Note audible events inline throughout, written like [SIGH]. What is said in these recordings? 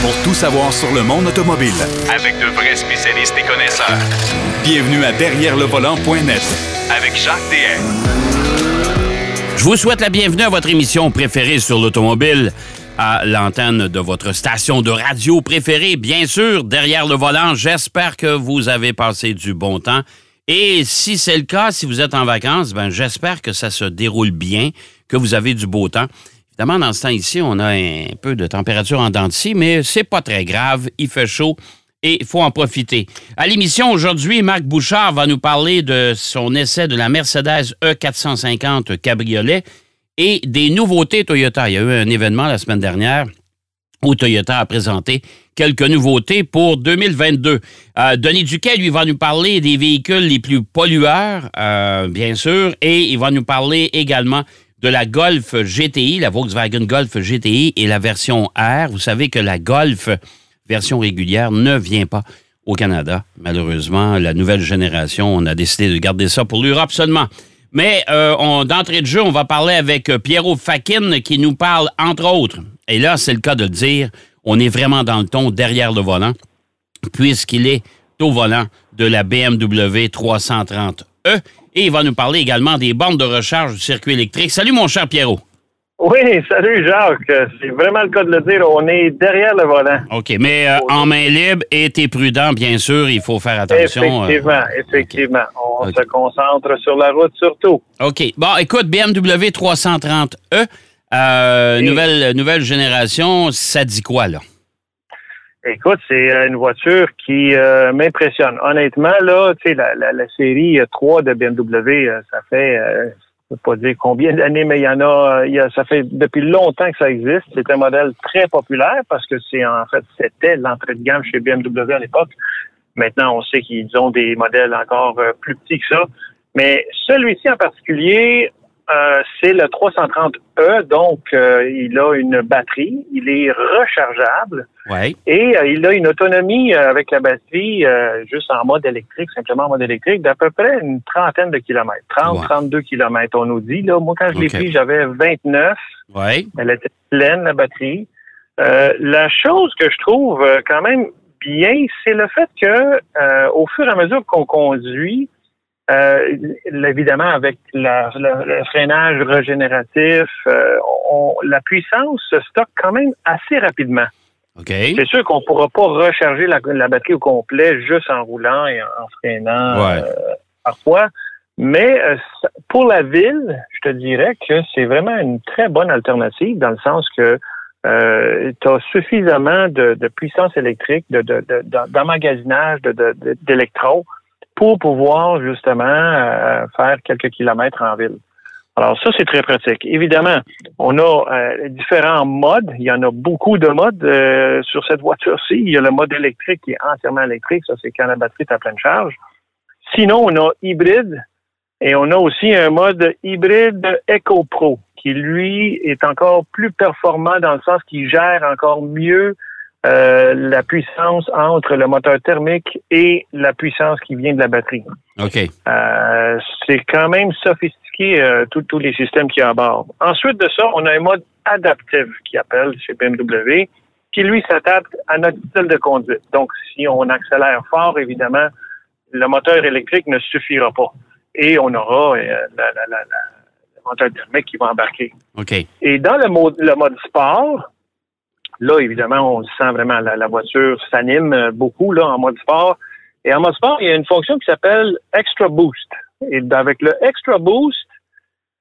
pour tout savoir sur le monde automobile. Avec de vrais spécialistes et connaisseurs. Bienvenue à Derrière le volant.net Avec Jacques DM. Je vous souhaite la bienvenue à votre émission préférée sur l'automobile, à l'antenne de votre station de radio préférée, bien sûr, derrière le volant. J'espère que vous avez passé du bon temps. Et si c'est le cas, si vous êtes en vacances, ben j'espère que ça se déroule bien, que vous avez du beau temps. Évidemment, dans ce temps ici, on a un peu de température en dents de mais c'est pas très grave. Il fait chaud et il faut en profiter. À l'émission aujourd'hui, Marc Bouchard va nous parler de son essai de la Mercedes E450 Cabriolet et des nouveautés Toyota. Il y a eu un événement la semaine dernière où Toyota a présenté quelques nouveautés pour 2022. Euh, Denis Duquet, lui, va nous parler des véhicules les plus pollueurs, euh, bien sûr, et il va nous parler également de la Golf GTI, la Volkswagen Golf GTI et la version R. Vous savez que la Golf version régulière ne vient pas au Canada. Malheureusement, la nouvelle génération, on a décidé de garder ça pour l'Europe seulement. Mais euh, d'entrée de jeu, on va parler avec euh, Pierrot Fakin qui nous parle, entre autres, et là, c'est le cas de le dire, on est vraiment dans le ton derrière le volant, puisqu'il est au volant de la BMW 330e et il va nous parler également des bornes de recharge du circuit électrique. Salut, mon cher Pierrot. Oui, salut Jacques. C'est vraiment le cas de le dire. On est derrière le volant. OK, mais euh, en main libre et t'es prudent, bien sûr. Il faut faire attention. Euh, effectivement, effectivement. On se concentre sur la route surtout. OK. Bon, écoute, BMW 330e, euh, nouvelle, nouvelle génération, ça dit quoi, là? Écoute, c'est euh, une voiture qui euh, m'impressionne. Honnêtement, là, tu sais, la, la, série 3 de BMW, euh, ça fait, je ne peux pas dire combien d'années, mais il y en a, y a, ça fait depuis longtemps que ça existe. C'est un modèle très populaire parce que c'est en fait, c'était l'entrée de gamme chez BMW à l'époque. Maintenant, on sait qu'ils ont des modèles encore plus petits que ça. Mais celui-ci en particulier, euh, c'est le 330E, donc euh, il a une batterie, il est rechargeable et euh, il a une autonomie avec la batterie juste en mode électrique, simplement en mode électrique, d'à peu près une trentaine de kilomètres, 30, 32 kilomètres, on nous dit. Là, moi, quand je l'ai pris, j'avais 29. Elle était pleine, la batterie. la chose que je trouve quand même bien, c'est le fait que au fur et à mesure qu'on conduit, euh, évidemment, avec le freinage régénératif, euh, la puissance se stocke quand même assez rapidement. C'est sûr qu'on ne pourra pas recharger la, batterie au complet juste en roulant et en, freinant euh, parfois. Mais pour la ville, je te dirais que c'est vraiment une très bonne alternative dans le sens que tu as suffisamment de, puissance électrique, d'emmagasinage de, d'électrons pour pouvoir justement euh, faire quelques kilomètres en ville. Alors ça, c'est très pratique. Évidemment, on a euh, différents modes. Il y en a beaucoup de modes euh, sur cette voiture-ci. Il y a le mode électrique qui est entièrement électrique. Ça, c'est quand la batterie est à pleine charge. Sinon, on a hybride et on a aussi un mode hybride Eco Pro qui, lui, est encore plus performant dans le sens qu'il gère encore mieux euh, la puissance entre le moteur thermique et la puissance qui vient de la batterie. OK. Euh, c'est quand même sophistiqué, euh, tous les systèmes qui y a à bord. Ensuite de ça, on a un mode adaptif qui appelle chez BMW, qui lui s'adapte à notre style de conduite. Donc, si on accélère fort, évidemment, le moteur électrique ne suffira pas. Et on aura le moteur thermique qui va embarquer. OK. Et dans le mode, le mode sport, Là, évidemment, on sent vraiment la, la voiture s'anime euh, beaucoup là en mode sport. Et en mode sport, il y a une fonction qui s'appelle Extra Boost. Et avec le Extra Boost,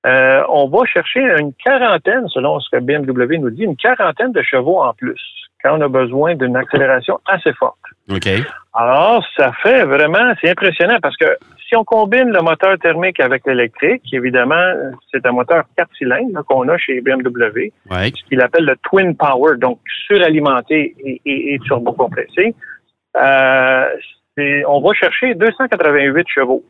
euh, on va chercher une quarantaine, selon ce que BMW nous dit, une quarantaine de chevaux en plus quand on a besoin d'une accélération assez forte. OK. Alors, ça fait vraiment, c'est impressionnant parce que si on combine le moteur thermique avec l'électrique, évidemment, c'est un moteur 4 cylindres qu'on a chez BMW, ce qu'il appelle le Twin Power, donc suralimenté et, et, et turbocompressé. Euh, on va chercher 288 chevaux.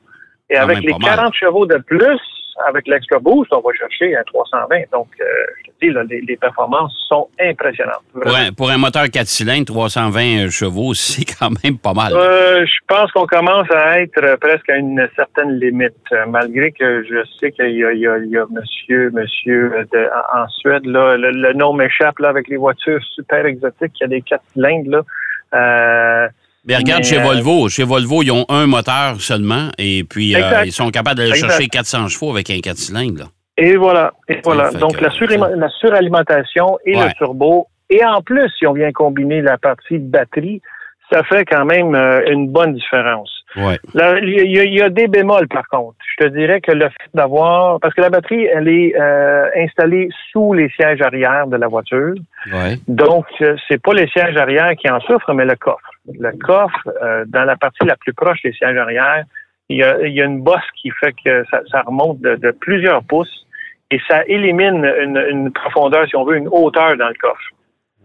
Et avec les 40 chevaux de plus, avec l'Extra Boost, on va chercher à 320. Donc, euh, je te dis, là, les, les performances sont impressionnantes. Pour un, pour un moteur 4 cylindres, 320 chevaux, [LAUGHS] c'est quand même pas mal. Euh, je pense qu'on commence à être euh, presque à une certaine limite, euh, malgré que je sais qu'il y a, il y a, il y a monsieur, monsieur euh, de- en en Suède, là, le, le nom m'échappe là avec les voitures super exotiques, il y a des 4 cylindres là. Euh, Mais regarde mais, chez euh, Volvo. Chez Volvo, ils ont un moteur seulement et puis euh, ils sont capables d'aller chercher 400 chevaux avec un 4 cylindres. là. Et voilà, et voilà. Donc que, la, suralimentation et Ouais. le turbo, et en plus, si on vient combiner la partie batterie, ça fait quand même euh, une bonne différence. Ouais. Il y, a- il y a des bémols par contre. Je te dirais que le fait d'avoir, parce que la batterie, elle est euh, installée sous les sièges arrière de la voiture, Ouais. donc c'est pas les sièges arrière qui en souffrent, mais le coffre. Le coffre, euh, dans la partie la plus proche des sièges arrière, il y a, il y a une bosse qui fait que ça, ça remonte de, de plusieurs pouces et ça élimine une, une profondeur, si on veut, une hauteur dans le coffre.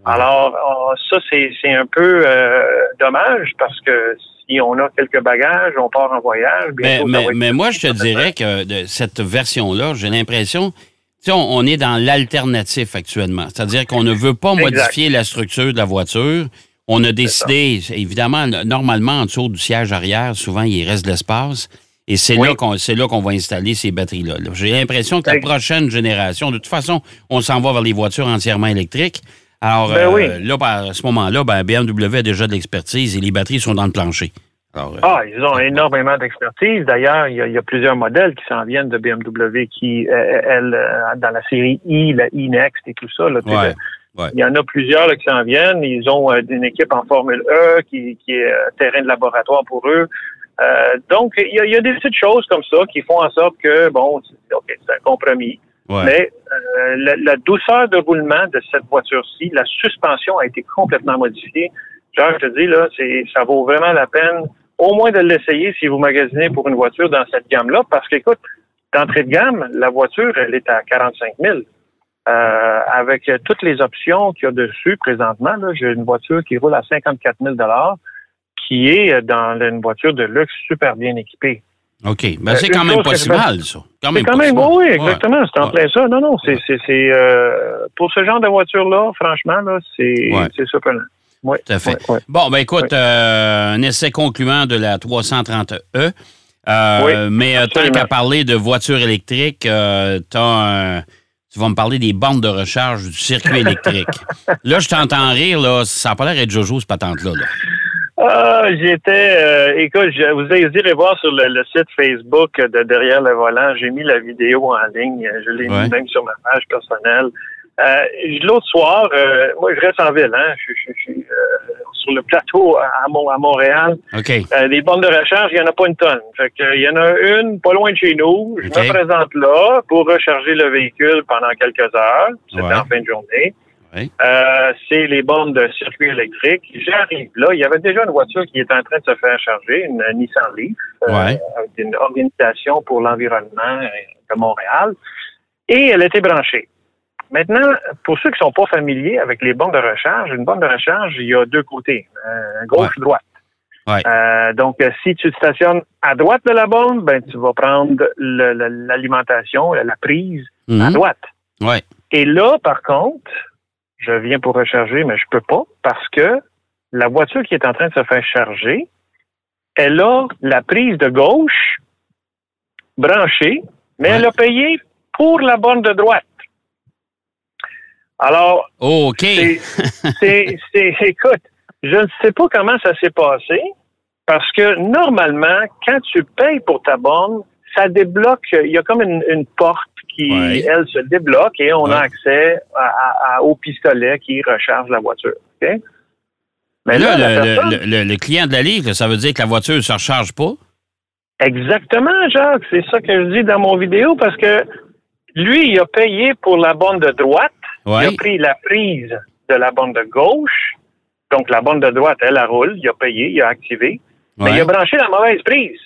Alors, euh, ça, c'est un peu euh, dommage parce que si on a quelques bagages, on part en voyage. Mais, mais, moi, je te dirais que de cette version-là, j'ai l'impression, tu sais, on, on est dans l'alternatif actuellement. C'est-à-dire qu'on ne veut pas Exact. modifier la structure de la voiture. On a décidé, évidemment, normalement, en dessous du siège arrière, souvent, il reste de l'espace. Et c'est Oui. là qu'on c'est là qu'on va installer ces batteries-là. là. J'ai l'impression que la prochaine génération, de toute façon, on s'en va vers les voitures entièrement électriques. Alors, Ben euh, oui. là, à ce moment-là, ben, BMW a déjà de l'expertise et les batteries sont dans le plancher. Alors, euh, Ah, ils ont énormément d'expertise. D'ailleurs, il y, a, il y a plusieurs modèles qui s'en viennent de BMW qui, euh, elle, euh, dans la série i, la e-Next et tout ça. Là, Ouais, ouais. Il y en a plusieurs là, qui s'en viennent. Ils ont euh, une équipe en Formule E qui, qui est euh, terrain de laboratoire pour eux. Euh, donc, il y, a, il y a des petites choses comme ça qui font en sorte que, bon, c'est ok, c'est un compromis. ouais. Mais euh, la, la douceur de roulement de cette voiture-ci, la suspension a été complètement modifiée. Genre, je te dis, là, c'est, ça vaut vraiment la peine au moins de l'essayer si vous magasinez pour une voiture dans cette gamme-là, parce qu'écoute, d'entrée de gamme, la voiture, elle est à 45 000. Euh, avec euh, toutes les options qu'il y a dessus présentement, j'ai une voiture qui roule à 54 000 qui est euh, dans une voiture de luxe super bien équipée. OK. Ben, Euh, c'est quand même pas si mal, ça. C'est quand même, oui, exactement. C'est en plein ça. Non, non, c'est, euh, pour ce genre de voiture-là, franchement, là, c'est, Ouais. c'est surprenant. Oui, Tout à fait. Bon, ben écoute, euh, un essai concluant de la 330E. Euh, Oui, mais euh, tant qu'à parler de voitures électriques, euh, t'as un- tu vas me parler des bornes de recharge du circuit électrique. [LAUGHS] là, je t'entends rire, là, ça n'a pas l'air d'être Jojo, cette patente-là. Là. Ah, j'étais, euh, écoute, je, vous irez voir sur le, le site Facebook de Derrière le volant. J'ai mis la vidéo en ligne. Je l'ai Ouais. mis même sur ma page personnelle. Euh, L'autre soir, euh, moi, je reste en ville. Hein, je, je- je suis euh, sur le plateau à, à Mont- à Montréal. Des bornes de recharge, il n'y en a pas une tonne. Fait que, il y en a une pas loin de chez nous. Je me présente là pour recharger le véhicule pendant quelques heures. C'était Ouais. en fin de journée. Ouais. C'est les bornes de circuit électrique. J'arrive là. Il y avait déjà une voiture qui était en train de se faire charger, une Nissan Leaf, Ouais. avec une organisation pour l'environnement de Montréal. Et elle était branchée. Maintenant, pour ceux qui sont pas familiers avec les bornes de recharge, une borne de recharge, il y a deux côtés, euh, gauche-droite. Ouais. Euh, donc, euh, si tu te stationnes à droite de la borne, ben tu vas prendre l'alimentation, la prise à Mhm. droite. Ouais. Et là, par contre, je viens pour recharger, mais je peux pas parce que la voiture qui est en train de se faire charger, elle a la prise de gauche branchée, mais Ouais. elle a payé pour la borne de droite. Alors, OK. c'est, c'est, c'est- écoute, je ne sais pas comment ça s'est passé parce que normalement, quand tu payes pour ta borne, ça débloque, il y a comme une, une porte qui, Ouais. elle, se débloque et on Ouais. a accès à- au pistolet qui recharge la voiture. Mais là, le, personne- le- le- le client de la livre, ça veut dire que la voiture ne se recharge pas? Exactement, Jacques. C'est ça que je dis dans mon vidéo parce que lui, il a payé pour la borne de droite. Ouais. Il a pris la prise de la borne de gauche. Donc, la borne de droite, elle, elle roule. Il a payé, il a activé. Mais il a branché la mauvaise prise.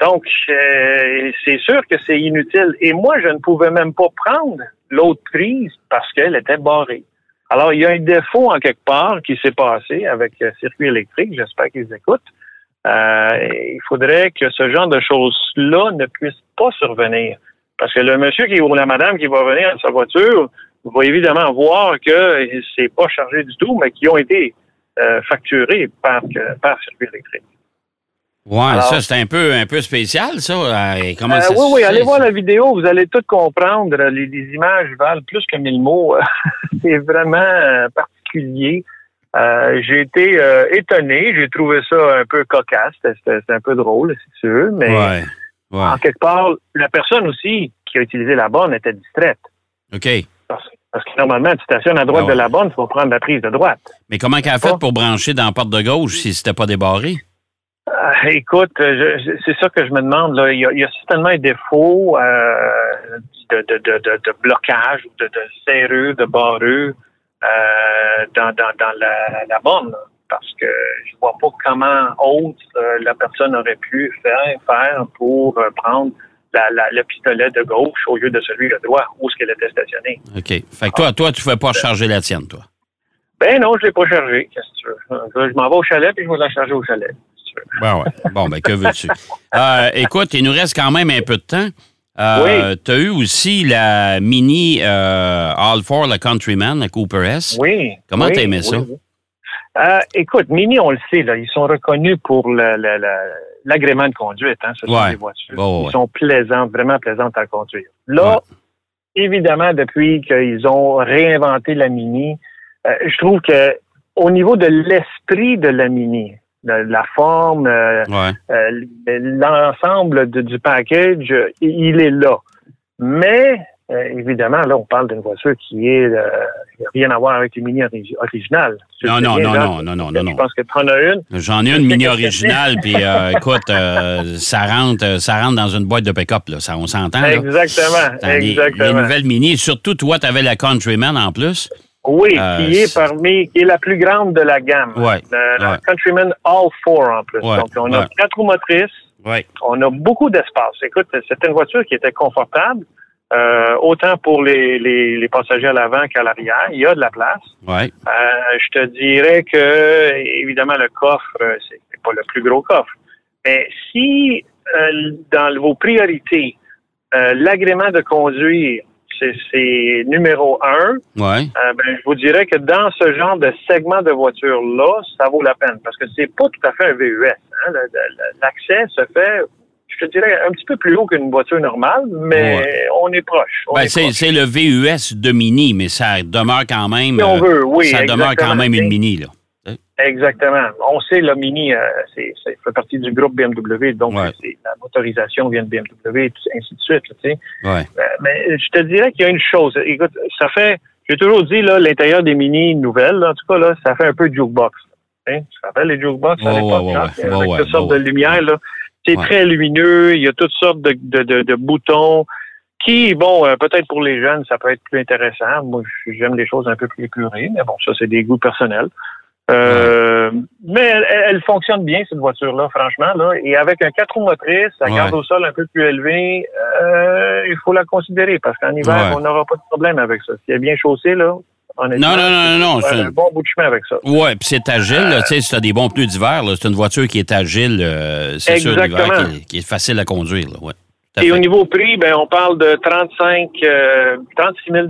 Donc, euh, c'est sûr que c'est inutile. Et moi, je ne pouvais même pas prendre l'autre prise parce qu'elle était barrée. Alors, il y a un défaut en quelque part qui s'est passé avec euh, Circuit électrique. J'espère qu'ils écoutent. Euh, il faudrait que ce genre de choses-là ne puisse pas survenir. Parce que le monsieur qui, ou la madame qui va venir dans sa voiture va évidemment voir que c'est pas chargé du tout, mais qui ont été euh, facturés par, par circuit électrique. Ouais, ça, c'est un peu, un peu spécial, ça. Euh, comment ça oui, oui, allez voir la vidéo, vous allez tout comprendre. Les, les images valent plus que mille mots. [LAUGHS] c'est vraiment particulier. Euh, j'ai été euh, étonné, j'ai trouvé ça un peu cocasse, c'était un peu drôle, si tu veux, mais en quelque part, la personne aussi qui a utilisé la borne était distraite. OK. Parce, que normalement, tu stationnes à droite ah de la borne, il faut prendre la prise de droite. Mais comment qu'elle a fait pour brancher dans la porte de gauche si c'était pas débarré? Euh, écoute, c'est ça que je me demande. Là. Il, y a, certainement un défaut de, de, de, de, blocage, de, de serrure, de barrure. Euh, dans, dans, dans la, la borne. parce que je vois pas comment autre euh, la personne aurait pu faire, faire pour euh, prendre la, la, le pistolet de gauche au lieu de celui de droit, où est-ce qu'elle était stationnée. OK. Fait que toi, toi, tu ne fais pas charger la tienne, toi? Ben non, je ne l'ai pas chargée. Qu'est-ce que tu veux? Je m'en vais au chalet puis je vais la charger au chalet. Ben ouais. [LAUGHS] Bon, ben que veux-tu? Euh, écoute, il nous reste quand même un peu de temps. Euh, Tu as eu aussi la mini euh, All for the Countryman, la Cooper S. Oui. Comment tu t'as aimé ça? Euh, écoute, Mini, on le sait, là, ils sont reconnus pour l'agrément de conduite. Hein, ce sont des voitures. ils sont plaisantes, vraiment plaisantes à conduire. Là, évidemment, depuis qu'ils ont réinventé la Mini, euh, je trouve que au niveau de l'esprit de la Mini, la forme, euh, euh, l'ensemble du package, il est là. Mais euh, évidemment, là, on parle d'une voiture qui est rien à voir avec les mini originales. Non, non, non, non, non, non, non, Je pense que tu en as une. J'en ai une mini originale, puis [LAUGHS] écoute, ça rentre, ça rentre dans une boîte de pick-up, là. Ça, on s'entend. Exactement, exactement. Les, nouvelles mini, surtout toi, tu avais la Countryman en plus. Oui, euh, qui est parmi, qui est la plus grande de la gamme. Ouais, la Countryman All Four en plus. Donc, on a quatre roues motrices. On a beaucoup d'espace. Écoute, c'est une voiture qui était confortable, euh, autant pour les, les, les passagers à l'avant qu'à l'arrière. Il y a de la place. Ouais. Euh, je te dirais que, évidemment, le coffre, c'est pas le plus gros coffre. Mais si, dans vos priorités, l'agrément de conduire c'est numéro un. Ouais. Euh, ben, je vous dirais que dans ce genre de segment de voiture-là, ça vaut la peine parce que c'est pas tout à fait un VUS. Hein. L'accès se fait, je te dirais, un petit peu plus haut qu'une voiture normale, mais on est proche. Ben, c'est le VUS de Mini, mais ça demeure quand même. Si on veut, oui. Ça demeure quand même une Mini, là. Exactement. On sait, le Mini, euh, c'est, ça fait partie du groupe BMW, donc la motorisation vient de BMW, et ainsi de suite. Tu sais. ouais. Euh, mais je te dirais qu'il y a une chose. Écoute, ça fait, j'ai toujours dit, là, l'intérieur des Mini nouvelles, en tout cas, là, ça fait un peu jukebox. Hein? Tu te rappelles les jukebox à l'époque? avec toutes sortes de lumières, là. C'est très lumineux, il y a toutes sortes de, de, de, de boutons qui, bon, euh, peut-être pour les jeunes, ça peut être plus intéressant. Moi, j'aime des choses un peu plus épurées, mais bon, ça, c'est des goûts personnels. Euh, mais elle, fonctionne bien, cette voiture-là, franchement. Là. Et avec un 4 roues motrices, la garde au sol un peu plus élevée, euh, il faut la considérer parce qu'en hiver, on n'aura pas de problème avec ça. Si elle est bien chaussée, là, non, non, non, non, C'est un bon bout de chemin avec ça. Oui, puis c'est agile. tu sais, si tu as des bons pneus d'hiver, c'est une voiture qui est agile, euh, c'est sûr, l'hiver, qui, est facile à conduire. Ouais. Et au niveau prix, ben, on parle de 35, 36 000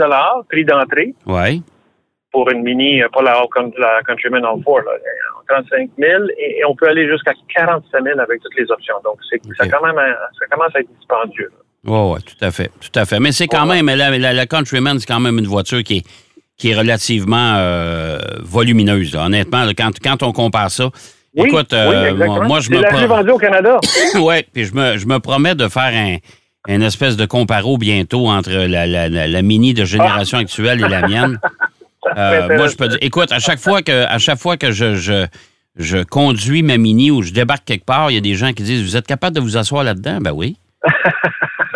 prix d'entrée. Oui pour une mini, euh, pas la, la Countryman All-4, 35 000 et, on peut aller jusqu'à 45 000 avec toutes les options. Donc, ça, quand même, ça commence à être dispendieux. Oui, oui, tout à fait. Tout à fait. Mais c'est quand même, la, Countryman, c'est quand même une voiture qui est, qui est relativement euh, volumineuse. Honnêtement, quand, quand on compare ça, Écoute, euh, moi, je me. C'est la au Canada. [LAUGHS] oui, puis je me, je me promets de faire un, une espèce de comparo bientôt entre la, la, la, mini de génération ah. actuelle et la mienne. [LAUGHS] Euh, moi, je peux dire, écoute, à chaque fois que, à chaque fois que je, je, je conduis ma mini ou je débarque quelque part, il y a des gens qui disent Vous êtes capable de vous asseoir là-dedans? Ben oui. [LAUGHS]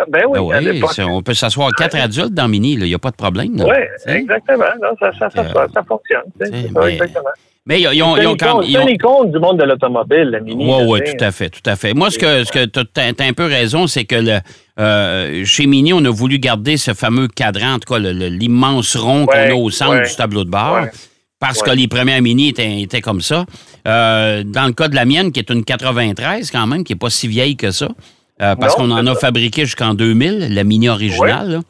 ben oui. Ben oui on peut s'asseoir quatre adultes dans mini, il n'y a pas de problème. Oui, exactement. Non, ça, ça, ça, ça, ça fonctionne. Mais, exactement. Mais ils ont, ils ont quand même. du monde de l'automobile, la Mini. Oui, oui, tout à fait, tout à fait. Moi, ce que, ce que tu as, un peu raison, c'est que le, euh, chez Mini, on a voulu garder ce fameux cadran, en tout cas, l'immense rond qu'on a au centre du tableau de bord. Parce que les premières Mini étaient, étaient comme ça. Euh, dans le cas de la mienne, qui est une 93 quand même, qui n'est pas si vieille que ça, Euh, parce qu'on en c'est a ça. fabriqué jusqu'en 2000, la Mini originale.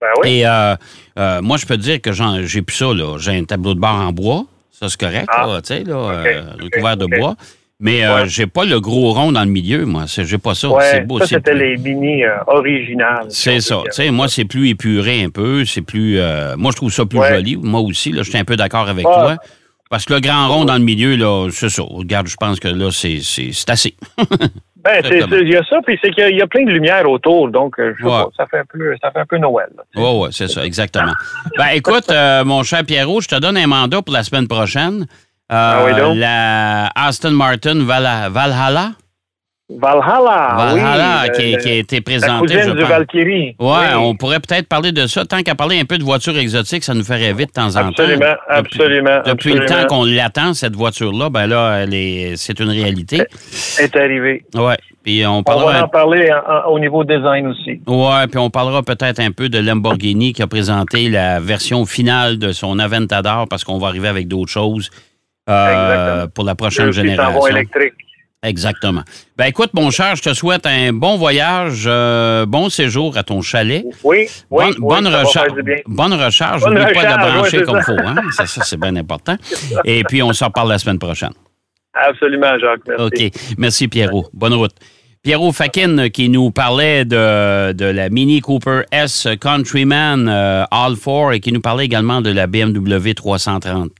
Ben oui. Et euh, euh, moi, je peux te dire que j'ai plus ça. là. J'ai un tableau de bord en bois. Ça, c'est correct, Ah. là, tu sais, là, OK, OK, recouvert de bois. Mais Ouais. j'ai pas le gros rond dans le milieu, moi. C'est- J'ai pas ça. c'est ouais, beau. ça, c'est c'était plus- les mini originales. C'est ça. dire. Tu sais, moi, c'est plus épuré un peu. C'est plus. moi, je trouve ça plus Ouais. joli. Moi aussi, là, je suis un peu d'accord avec Ah. toi. Parce que le grand rond dans le milieu, là, c'est ça. Regarde, je pense que là, c'est c'est- c'est assez. [LAUGHS] Ben, c'est- il y a ça, puis c'est qu'il y a- il y a plein de lumière autour, donc euh, je sais Ouais. pas, ça fait un peu, ça fait un peu Noël. Oui, oui, c'est ça, exactement. Ben, écoute, euh, mon cher Pierrot, je te donne un mandat pour la semaine prochaine. Euh, Ah oui, donc? La Aston Martin Val- Valhalla. Valhalla, Valhalla, oui, qui, euh, qui a été la cousine je du pense. Valkyrie. Ouais, Oui. on pourrait peut-être parler de ça. Tant qu'à parler un peu de voitures exotiques, ça nous fait rêver de temps en Absolument, temps. absolument, Depuis, depuis le absolument. temps qu'on l'attend, cette voiture-là, ben là, elle est, c'est une réalité. est arrivé. Ouais. Puis on On parlera. va en parler en- en- au niveau design aussi. Ouais, puis on parlera peut-être un peu de Lamborghini qui a présenté la version finale de son Aventador parce qu'on va arriver avec d'autres choses euh, pour la prochaine génération. électrique. Exactement. Ben écoute, mon cher, je te souhaite un bon voyage, euh, bon séjour à ton chalet. Oui, oui, bonne, oui, bonne recharge. Bonne recharge. Bonne N'oublie pas de brancher c'est comme il faut. Hein? Ça, ça, c'est bien important. Et puis, on s'en reparle la semaine prochaine. Absolument, Jacques. Merci. OK. Merci, Pierrot. Bonne route. Pierrot Fakin qui nous parlait de, de la Mini Cooper S Countryman euh, All 4 et qui nous parlait également de la BMW 330e,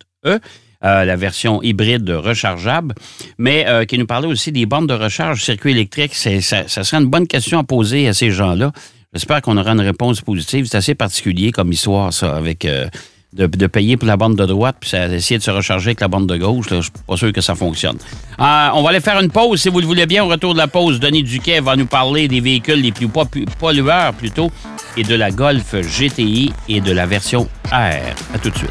euh, la version hybride rechargeable, mais euh, qui nous parlait aussi des bornes de recharge circuit électrique. Ça, ça serait une bonne question à poser à ces gens-là. J'espère qu'on aura une réponse positive. C'est assez particulier comme histoire, ça, avec euh, de, payer pour la bande de droite puis essayer de se recharger avec la bande de gauche. Je suis pas sûr que ça fonctionne. On va aller faire une pause, si vous le voulez bien. Au retour de la pause, Denis Duquet va nous parler des véhicules les plus pollueurs, plutôt, et de la Golf GTI et de la version R. À tout de suite.